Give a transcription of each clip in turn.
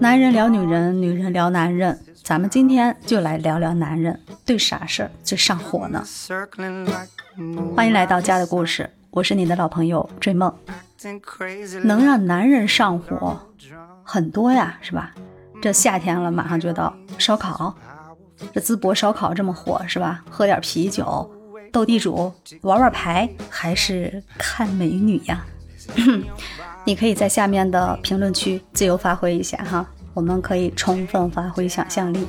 男人聊女人，女人聊男人，咱们今天就来聊聊男人对啥事儿最上火呢？欢迎来到家的故事，我是你的老朋友追梦。能让男人上火很多呀，是吧？这夏天了，马上就到，烧烤，这淄博烧烤这么火，是吧？喝点啤酒，斗地主，玩玩牌，还是看美女呀？你可以在下面的评论区自由发挥一下哈，我们可以充分发挥想象力。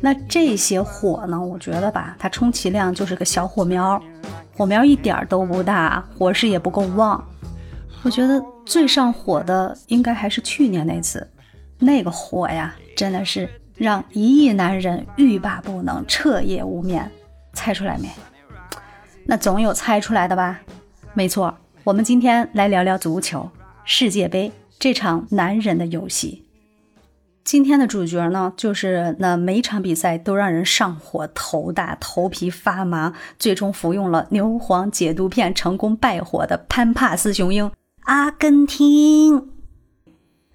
那这些火呢？我觉得吧，它充其量就是个小火苗，火苗一点都不大，火势也不够旺。我觉得最上火的应该还是去年那次，那个火呀，真的是让一亿男人欲罢不能，彻夜无眠。猜出来没？那总有猜出来的吧？没错，我们今天来聊聊足球。世界杯这场男人的游戏，今天的主角呢，就是那每场比赛都让人上火、头大、头皮发麻，最终服用了牛黄解毒片成功败火的潘帕斯雄鹰——阿根廷。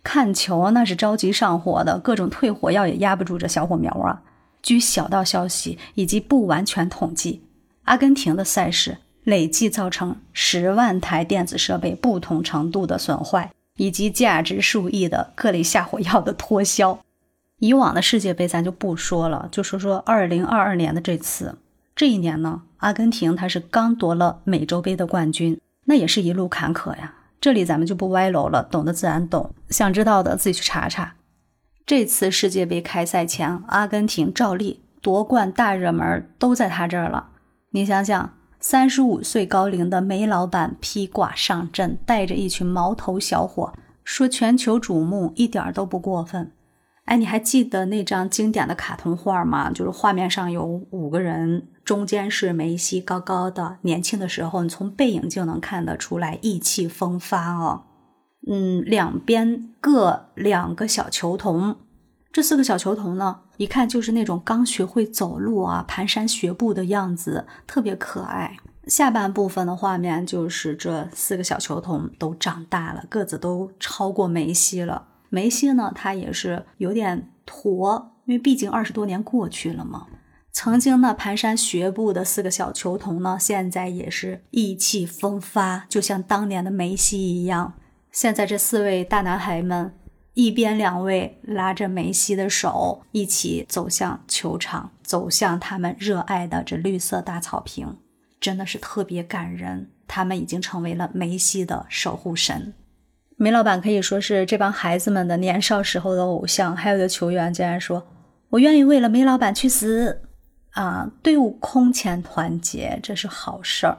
看球那是着急上火的，各种退火药也压不住这小火苗啊！据小道消息以及不完全统计，阿根廷的赛事。累计造成十万台电子设备不同程度的损坏，以及价值数亿的各类下火药的脱销。以往的世界杯咱就不说了，就说说二零二二年的这次。这一年呢，阿根廷他是刚夺了美洲杯的冠军，那也是一路坎坷呀。这里咱们就不歪楼了，懂的自然懂，想知道的自己去查查。这次世界杯开赛前，阿根廷照例夺冠大热门都在他这儿了。你想想。三十五岁高龄的梅老板披挂上阵，带着一群毛头小伙，说全球瞩目一点都不过分。哎，你还记得那张经典的卡通画吗？就是画面上有五个人，中间是梅西，高高的，年轻的时候，你从背影就能看得出来意气风发哦。嗯，两边各两个小球童，这四个小球童呢？一看就是那种刚学会走路啊，蹒跚学步的样子，特别可爱。下半部分的画面就是这四个小球童都长大了，个子都超过梅西了。梅西呢，他也是有点驼，因为毕竟二十多年过去了嘛。曾经呢蹒跚学步的四个小球童呢，现在也是意气风发，就像当年的梅西一样。现在这四位大男孩们。一边两位拉着梅西的手，一起走向球场，走向他们热爱的这绿色大草坪，真的是特别感人。他们已经成为了梅西的守护神。梅老板可以说是这帮孩子们的年少时候的偶像。还有的球员竟然说：“我愿意为了梅老板去死。”啊，队伍空前团结，这是好事儿。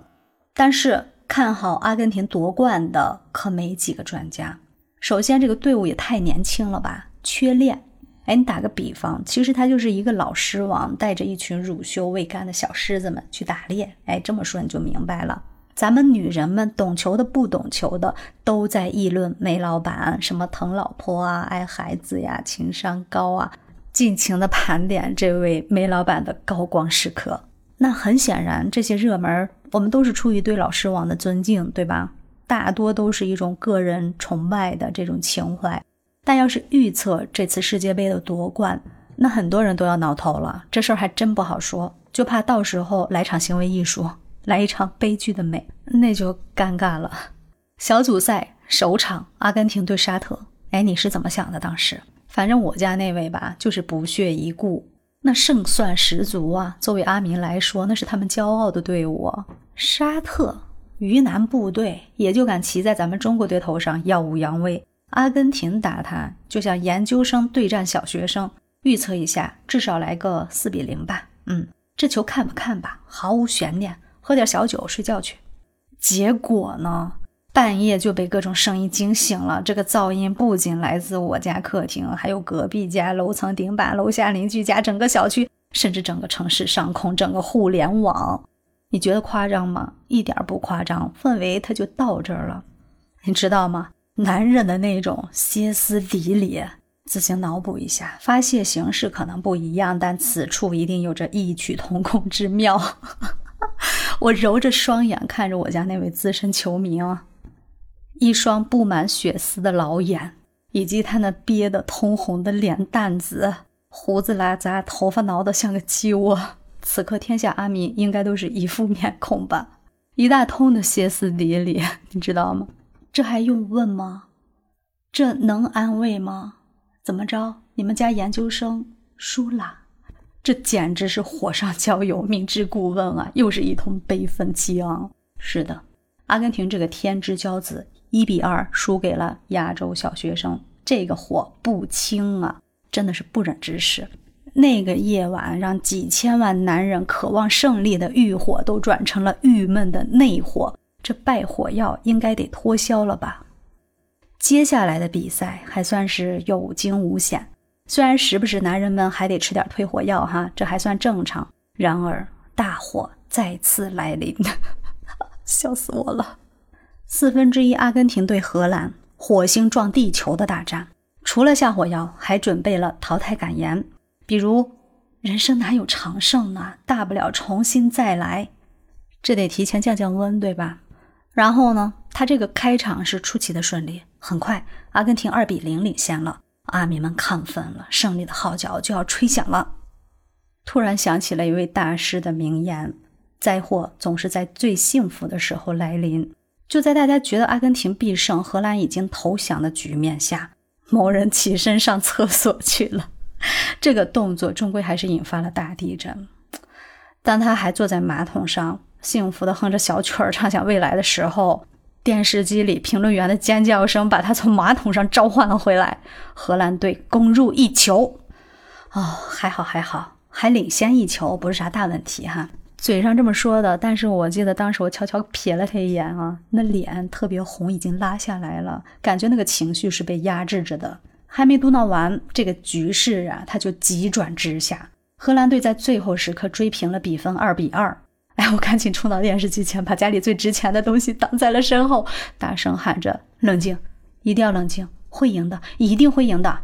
但是看好阿根廷夺冠的可没几个专家。首先，这个队伍也太年轻了吧，缺练。哎，你打个比方，其实他就是一个老狮王，带着一群乳臭未干的小狮子们去打猎。哎，这么说你就明白了。咱们女人们懂球的、不懂球的，都在议论梅老板什么疼老婆啊、爱孩子呀、情商高啊，尽情的盘点这位梅老板的高光时刻。那很显然，这些热门我们都是出于对老狮王的尊敬，对吧？大多都是一种个人崇拜的这种情怀，但要是预测这次世界杯的夺冠，那很多人都要挠头了。这事儿还真不好说，就怕到时候来场行为艺术，来一场悲剧的美，那就尴尬了。小组赛首场，阿根廷对沙特，哎，你是怎么想的？当时，反正我家那位吧，就是不屑一顾，那胜算十足啊。作为阿明来说，那是他们骄傲的队伍，沙特。鱼腩部队也就敢骑在咱们中国队头上耀武扬威。阿根廷打他就像研究生对战小学生。预测一下，至少来个四比零吧。嗯，这球看不看吧，毫无悬念。喝点小酒睡觉去。结果呢，半夜就被各种声音惊醒了。这个噪音不仅来自我家客厅，还有隔壁家楼层顶板、楼下邻居家、整个小区，甚至整个城市上空、整个互联网。你觉得夸张吗？一点不夸张，氛围它就到这儿了，你知道吗？男人的那种歇斯底里，自行脑补一下，发泄形式可能不一样，但此处一定有着异曲同工之妙。我揉着双眼看着我家那位资深球迷啊，一双布满血丝的老眼，以及他那憋得通红的脸蛋子，胡子拉碴，头发挠得像个鸡窝。此刻天下阿民应该都是一副面孔吧，一大通的歇斯底里，你知道吗？这还用问吗？这能安慰吗？怎么着？你们家研究生输了？这简直是火上浇油，明知故问啊！又是一通悲愤激昂。是的，阿根廷这个天之骄子一比二输给了亚洲小学生，这个火不轻啊，真的是不忍直视。那个夜晚，让几千万男人渴望胜利的欲火都转成了郁闷的内火，这败火药应该得脱销了吧？接下来的比赛还算是有惊无险，虽然时不时男人们还得吃点退火药哈，这还算正常。然而大火再次来临，笑死我了！四分之一阿根廷对荷兰，火星撞地球的大战，除了下火药，还准备了淘汰感言，比如“人生哪有长胜呢？大不了重新再来”，这得提前降降温，对吧？然后呢，他这个开场是出奇的顺利。很快，阿根廷二比零领先了，阿迷们亢奋了，胜利的号角就要吹响了。突然想起了一位大师的名言：“灾祸总是在最幸福的时候来临。”就在大家觉得阿根廷必胜、荷兰已经投降的局面下，某人起身上厕所去了。这个动作终归还是引发了大地震。当他还坐在马桶上，幸福的哼着小曲儿，畅想未来的时候。电视机里评论员的尖叫声把他从马桶上召唤了回来。荷兰队攻入一球，哦，还好还好，还领先一球，不是啥大问题哈。嘴上这么说的，但是我记得当时我悄悄瞥了他一眼啊，那脸特别红，已经拉下来了，感觉那个情绪是被压制着的。还没嘟囔完，这个局势啊，他就急转直下，荷兰队在最后时刻追平了比分，二比二。哎，我赶紧冲到电视机前，把家里最值钱的东西挡在了身后，大声喊着：“冷静，一定要冷静，会赢的，一定会赢的！”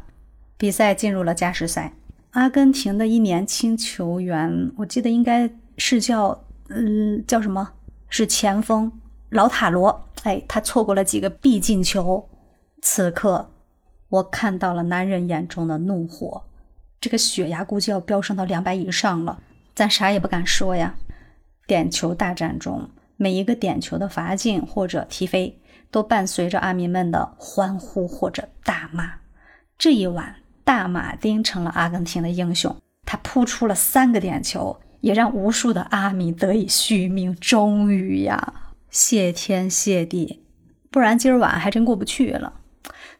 比赛进入了加时赛，阿根廷的一年轻球员，我记得应该是叫……嗯，叫什么？是前锋老塔罗。哎，他错过了几个必进球。此刻，我看到了男人眼中的怒火，这个血压估计要飙升到两百以上了。咱啥也不敢说呀。点球大战中，每一个点球的罚进或者踢飞，都伴随着阿迷们的欢呼或者大骂。这一晚，大马丁成了阿根廷的英雄，他扑出了三个点球，也让无数的阿迷得以续命。终于呀，谢天谢地，不然今儿晚还真过不去了。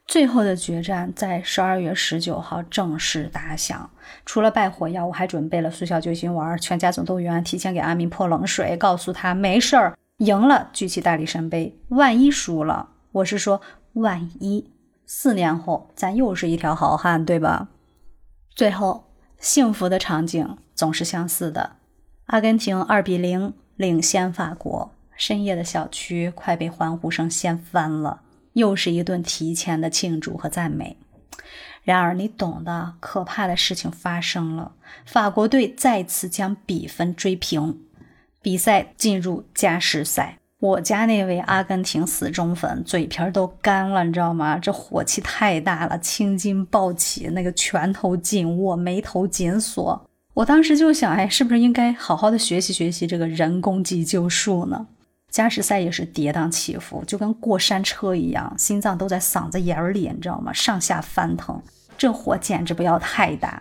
最后的决战在十二月十九号正式打响。除了败火药，我还准备了速效救心丸、全家总动员，提前给阿明泼冷水，告诉他没事儿，赢了举起大力神杯，万一输了，我是说万一，四年后咱又是一条好汉，对吧？最后，幸福的场景总是相似的，阿根廷二比零领先法国，深夜的小区快被欢呼声掀翻了。又是一顿提前的庆祝和赞美。然而，你懂的，可怕的事情发生了。法国队再次将比分追平，比赛进入加时赛。我家那位阿根廷死忠粉嘴皮儿都干了，你知道吗？这火气太大了，青筋暴起，那个拳头紧握，眉头紧锁。我当时就想，哎，是不是应该好好的学习学习这个人工急救术呢？加时赛也是跌宕起伏，就跟过山车一样，心脏都在嗓子眼儿里，你知道吗？上下翻腾，这火简直不要太大。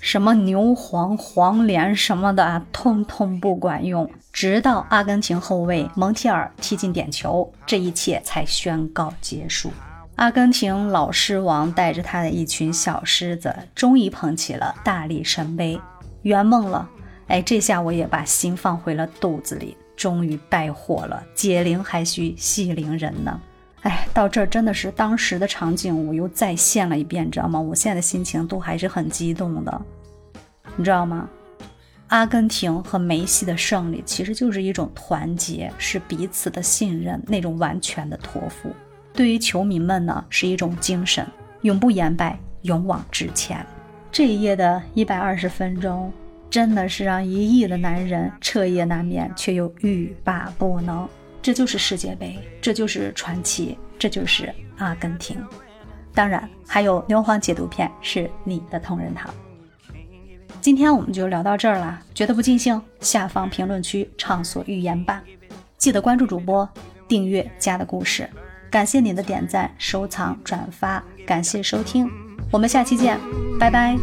什么牛黄、黄连什么的，通通不管用。直到阿根廷后卫蒙提尔踢进点球，这一切才宣告结束。阿根廷老狮王带着他的一群小狮子，终于捧起了大力神杯，圆梦了。哎，这下我也把心放回了肚子里。终于败火了，解铃还需系铃人呢。哎，到这儿真的是当时的场景，我又再现了一遍，你知道吗？我现在的心情都还是很激动的，你知道吗？阿根廷和梅西的胜利其实就是一种团结，是彼此的信任，那种完全的托付。对于球迷们呢，是一种精神，永不言败，勇往直前。这一夜的一百二十分钟。真的是让一亿的男人彻夜难眠，却又欲罢不能。这就是世界杯，这就是传奇，这就是阿根廷。当然还有牛黄解毒片是你的同仁堂。今天我们就聊到这儿了，觉得不尽兴，下方评论区畅所欲言吧。记得关注主播，订阅家的故事。感谢您的点赞、收藏、转发，感谢收听，我们下期见，拜拜。